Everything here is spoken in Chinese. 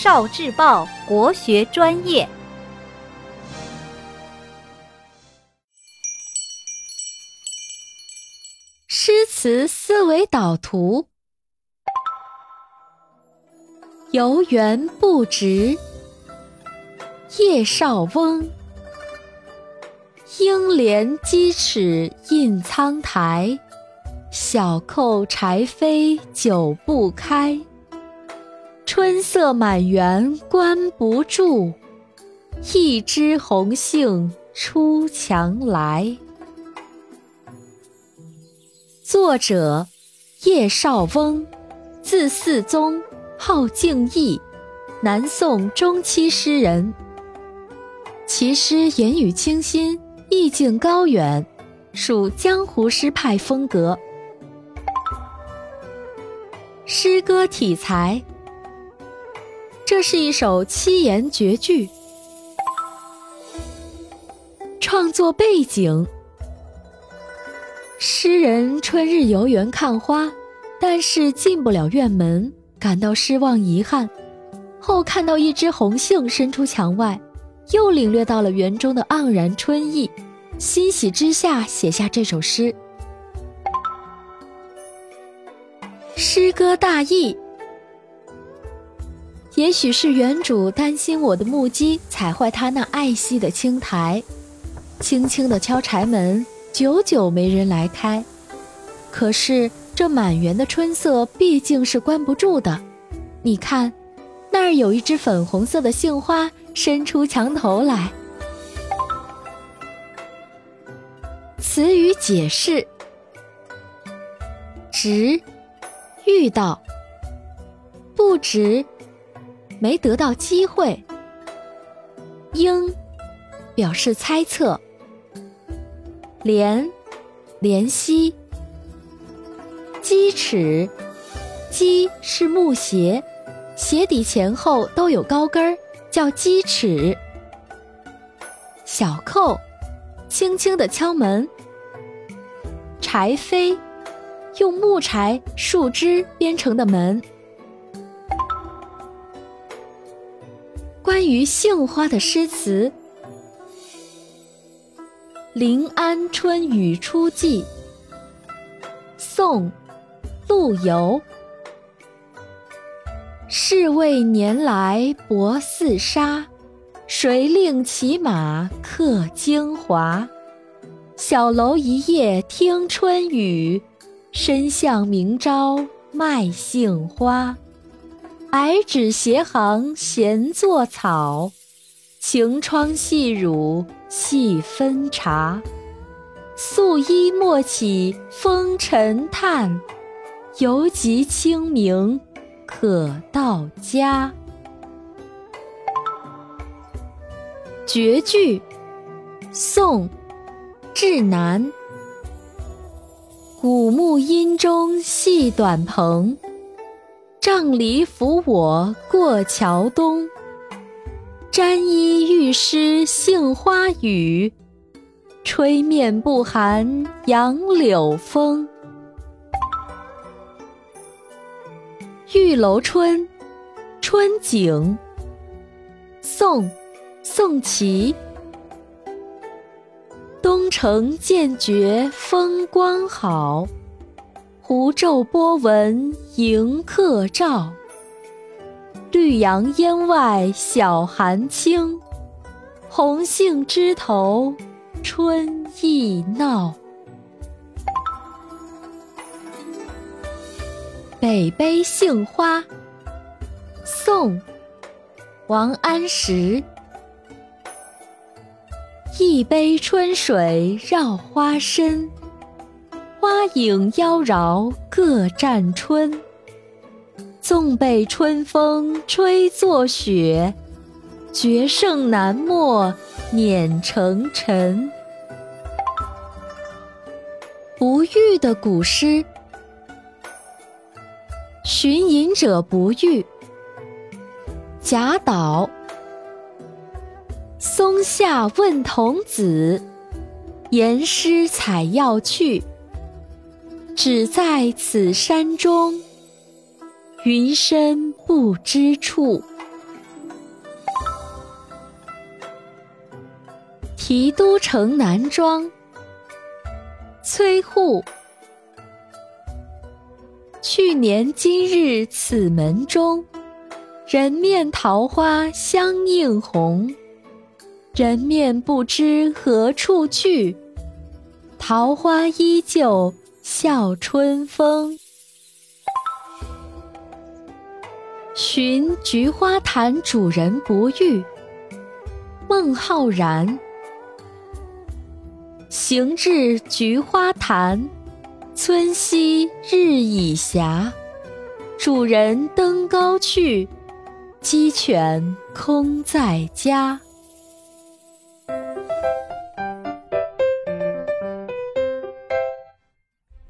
少智报国学专业。诗词思维导图：游园不值，叶绍翁。应怜屐齿印苍苔，小扣柴扉久不开。春色满园关不住，一枝红杏出墙来。作者：叶绍翁，字嗣宗，号敬义，南宋中期诗人。其诗言语清新。意境高远，属江湖诗派风格。诗歌体裁，这是一首七言绝句。创作背景，诗人春日游园看花，但是进不了院门，感到失望遗憾。后看到一枝红杏伸出墙外。又领略到了园中的盎然春意，欣喜之下写下这首诗。诗歌大意：也许是园主担心我的木屐踩坏他那爱惜的青苔，轻轻地敲柴门，久久没人来开。可是这满园的春色毕竟是关不住的，你看，那儿有一只粉红色的杏花。伸出墙头来。词语解释：值，遇到；不值，没得到机会。应，表示猜测。联，怜惜。鸡齿，鸡是木鞋，鞋底前后都有高跟儿。叫鸡齿，小扣，轻轻的敲门。柴扉，用木柴、树枝编成的门。关于杏花的诗词，《临安春雨初霁》，宋·陆游。是为年来薄似纱，谁令骑马客京华？小楼一夜听春雨，深巷明朝卖杏花。矮纸斜行闲作草，晴窗细乳细分茶。素衣莫起风尘叹，犹及清明。可到家。绝句，宋·志南。古木阴中系短篷，杖藜扶我过桥东。沾衣欲湿杏花雨，吹面不寒杨柳风。《玉楼春》春景，宋，宋祁。东城渐觉风光好，湖皱波纹迎客照。绿杨烟外晓寒轻，红杏枝头春意闹。北碑杏花，宋，王安石。一杯春水绕花深，花影妖娆各占春。纵被春风吹作雪，绝胜南陌碾成尘。不遇的古诗。寻隐者不遇。贾岛。松下问童子，言师采药去。只在此山中云深不知处。题都城南庄崔护。去年今日此门中人面桃花相映红人面不知何处去桃花依旧笑春风。寻菊花潭主人不遇，孟浩然。行至菊花潭，村西日已斜。主人登高去，鸡犬空在家。